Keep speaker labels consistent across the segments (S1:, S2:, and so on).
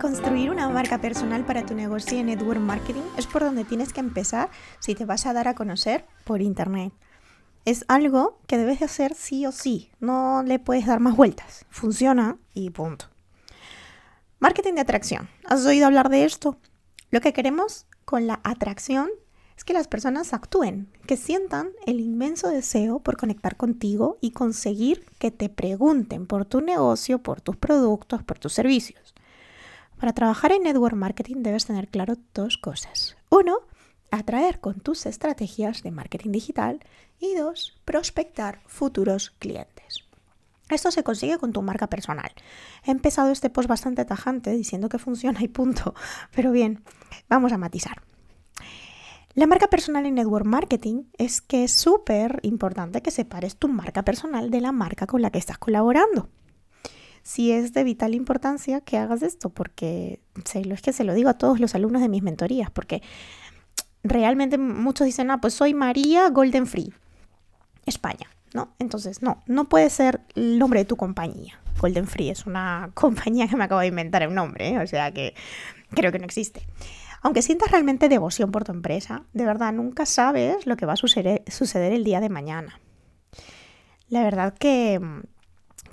S1: Construir una marca personal para tu negocio en network marketing es por donde tienes que empezar si te vas a dar a conocer por internet. Es algo que debes de hacer sí o sí, no le puedes dar más vueltas, funciona y punto. Marketing de atracción. ¿Has oído hablar de esto? Lo que queremos con la atracción es que las personas actúen, que sientan el inmenso deseo por conectar contigo y conseguir que te pregunten por tu negocio, por tus productos, por tus servicios. Para trabajar en network marketing debes tener claro dos cosas. Uno, atraer con tus estrategias de marketing digital y dos, prospectar futuros clientes. Esto se consigue con tu marca personal. He empezado este post bastante tajante diciendo que funciona y punto, pero bien, vamos a matizar. La marca personal en network marketing es que es súper importante que separes tu marca personal de la marca con la que estás colaborando. Si es de vital importancia que hagas esto, porque es que se lo digo a todos los alumnos de mis mentorías, porque realmente muchos dicen, ah, pues soy María Golden Free, España, ¿no? Entonces, no, no puede ser el nombre de tu compañía. Golden Free es una compañía que me acabo de inventar el nombre, ¿eh? o sea que creo que no existe. Aunque sientas realmente devoción por tu empresa, de verdad nunca sabes lo que va a suceder, suceder el día de mañana. La verdad que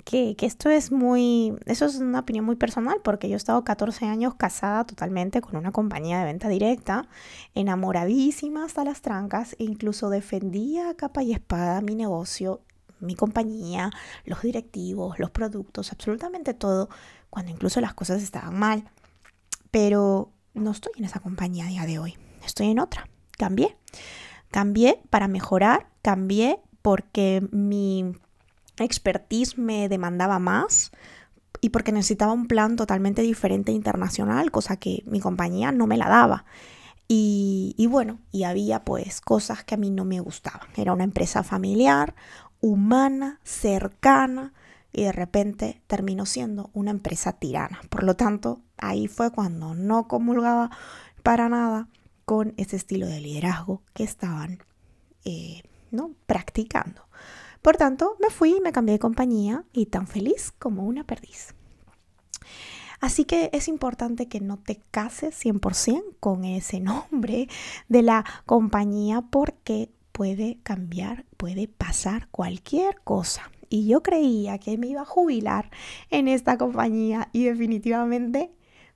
S1: que, esto es muy, eso es una opinión muy personal porque yo he estado 14 años casada totalmente con una compañía de venta directa, enamoradísima hasta las trancas e incluso defendía a capa y espada mi negocio, mi compañía, los directivos, los productos, absolutamente todo, cuando incluso las cosas estaban mal. Pero no estoy en esa compañía a día de hoy, estoy en otra. Cambié. Cambié para mejorar, cambié porque mi expertise me demandaba más y porque necesitaba un plan totalmente diferente internacional, cosa que mi compañía no me la daba. Y, bueno, y había pues cosas que a mí no me gustaban. Era una empresa familiar, humana, cercana, y de repente terminó siendo una empresa tirana. Por lo tanto, ahí fue cuando no comulgaba para nada con ese estilo de liderazgo que estaban eh, ¿no? practicando. Por tanto, me fui y me cambié de compañía y tan feliz como una perdiz. Así que es importante que no te cases 100% con ese nombre de la compañía porque puede cambiar, puede pasar cualquier cosa. Y yo creía que me iba a jubilar en esta compañía y definitivamente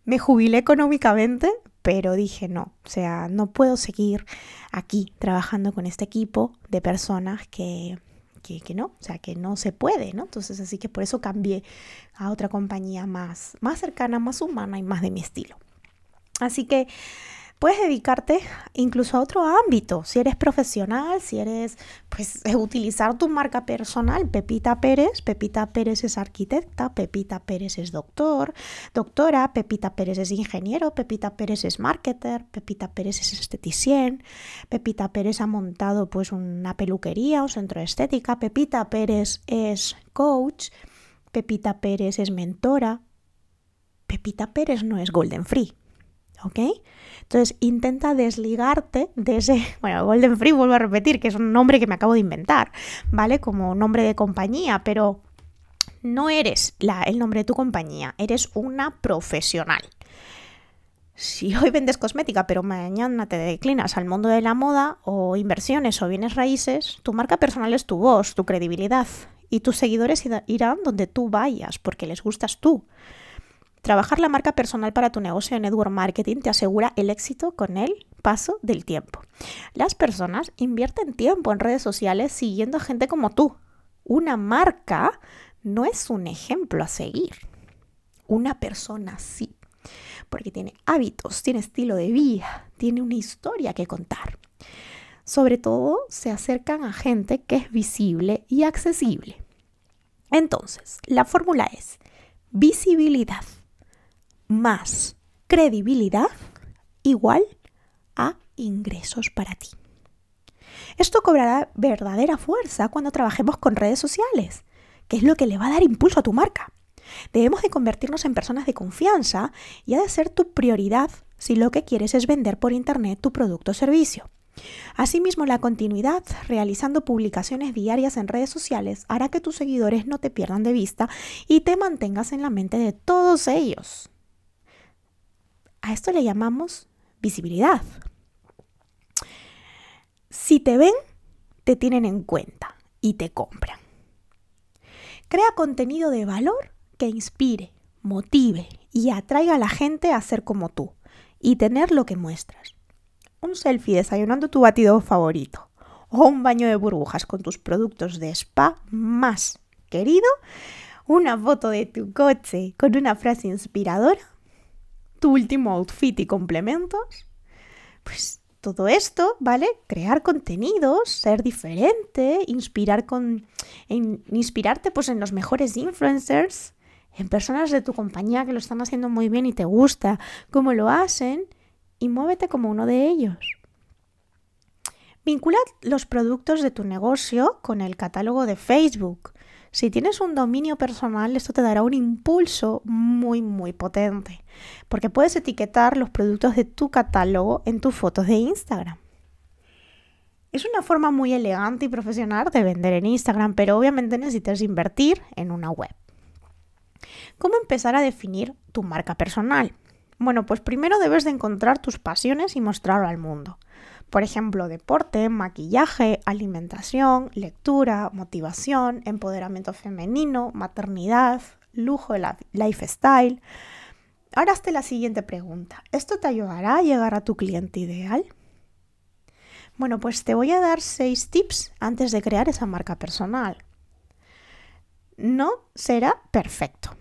S1: me jubilé económicamente, pero dije no, o sea, no puedo seguir aquí trabajando con este equipo de personas que que, no, o sea, que no se puede, ¿no? Entonces, así que por eso cambié a otra compañía más, más cercana, más humana y más de mi estilo. Así que puedes dedicarte incluso a otro ámbito, si eres profesional, si eres, pues, utilizar tu marca personal, Pepita Pérez, Pepita Pérez es arquitecta, Pepita Pérez es doctor, doctora, Pepita Pérez es ingeniero, Pepita Pérez es marketer, Pepita Pérez es esteticien, Pepita Pérez ha montado pues una peluquería, un centro de estética, Pepita Pérez es coach, Pepita Pérez es mentora, Pepita Pérez no es Golden Free, ¿ok? Entonces intenta desligarte de ese, bueno, Golden Free vuelvo a repetir, que es un nombre que me acabo de inventar, ¿vale? Como nombre de compañía, pero no eres la, el nombre de tu compañía, eres una profesional. Si hoy vendes cosmética, pero mañana te declinas al mundo de la moda o inversiones o bienes raíces, tu marca personal es tu voz, tu credibilidad y tus seguidores irán donde tú vayas porque les gustas tú. Trabajar la marca personal para tu negocio de network marketing te asegura el éxito con el paso del tiempo. Las personas invierten tiempo en redes sociales siguiendo a gente como tú. Una marca no es un ejemplo a seguir. Una persona sí, porque tiene hábitos, tiene estilo de vida, tiene una historia que contar. Sobre todo se acercan a gente que es visible y accesible. Entonces, la fórmula es visibilidad más credibilidad igual a ingresos para ti. Esto cobrará verdadera fuerza cuando trabajemos con redes sociales, que es lo que le va a dar impulso a tu marca. Debemos de convertirnos en personas de confianza y ha de ser tu prioridad si lo que quieres es vender por Internet tu producto o servicio. Asimismo, la continuidad realizando publicaciones diarias en redes sociales hará que tus seguidores no te pierdan de vista y te mantengas en la mente de todos ellos. A esto le llamamos visibilidad. Si te ven, te tienen en cuenta y te compran. Crea contenido de valor que inspire, motive y atraiga a la gente a ser como tú y tener lo que muestras. Un selfie desayunando tu batido favorito o un baño de burbujas con tus productos de spa más querido, una foto de tu coche con una frase inspiradora tu último outfit y complementos. Pues todo esto, ¿vale? Crear contenidos, ser diferente, inspirar con, inspirarte pues en los mejores influencers, en personas de tu compañía que lo están haciendo muy bien y te gusta cómo lo hacen y muévete como uno de ellos. Vincula los productos de tu negocio con el catálogo de Facebook. Si tienes un dominio personal, esto te dará un impulso muy, muy potente, porque puedes etiquetar los productos de tu catálogo en tus fotos de Instagram. Es una forma muy elegante y profesional de vender en Instagram, pero obviamente necesitas invertir en una web. ¿Cómo empezar a definir tu marca personal? Bueno, pues primero debes de encontrar tus pasiones y mostrarlo al mundo. Por ejemplo, deporte, maquillaje, alimentación, lectura, motivación, empoderamiento femenino, maternidad, lujo, lifestyle. Ahora hazte la siguiente pregunta. ¿Esto te ayudará a llegar a tu cliente ideal? Bueno, pues te voy a dar seis tips antes de crear esa marca personal. No será perfecto.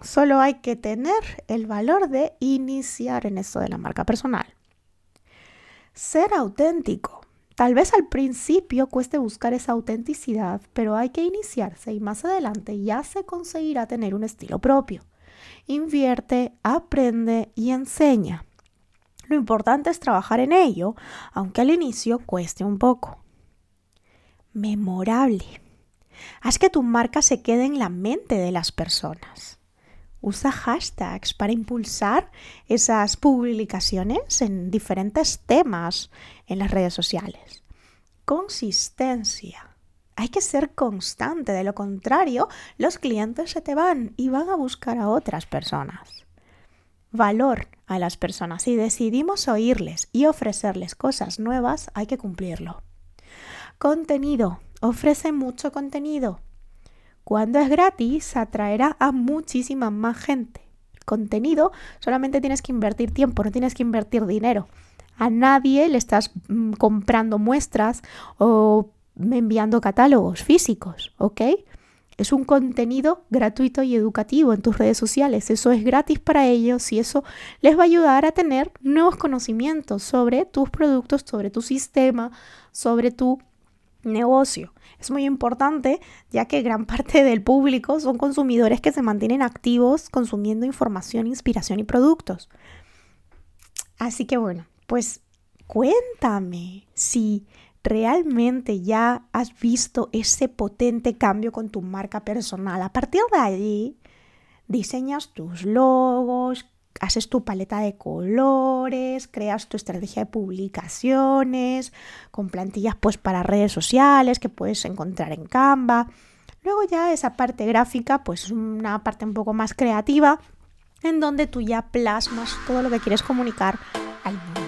S1: Solo hay que tener el valor de iniciar en esto de la marca personal ser auténtico. Tal vez al principio cueste buscar esa autenticidad, pero hay que iniciarse y más adelante ya se conseguirá tener un estilo propio. Invierte, aprende y enseña. Lo importante es trabajar en ello, aunque al inicio cueste un poco. Memorable. Haz que tu marca se quede en la mente de las personas usa hashtags para impulsar esas publicaciones en diferentes temas en las redes sociales. Consistencia. Hay que ser constante, de lo contrario, los clientes se te van y van a buscar a otras personas. Valor a las personas. Si decidimos oírles y ofrecerles cosas nuevas, hay que cumplirlo. Contenido. Ofrece mucho contenido. Cuando es gratis, atraerá a muchísima más gente. contenido solamente tienes que invertir tiempo, no tienes que invertir dinero. A nadie le estás mm, comprando muestras o enviando catálogos físicos, ¿ok? Es un contenido gratuito y educativo en tus redes sociales. Eso es gratis para ellos y eso les va a ayudar a tener nuevos conocimientos sobre tus productos, sobre tu sistema, sobre tu negocio. Es muy importante ya que gran parte del público son consumidores que se mantienen activos consumiendo información, inspiración y productos. Así que bueno, pues cuéntame si realmente ya has visto ese potente cambio con tu marca personal. A partir de allí, diseñas tus logos, haces tu paleta de colores, creas tu estrategia de publicaciones, con plantillas pues para redes sociales que puedes encontrar en Canva. Luego ya esa parte gráfica, pues una parte un poco más creativa, en donde tú ya plasmas todo lo que quieres comunicar al mundo.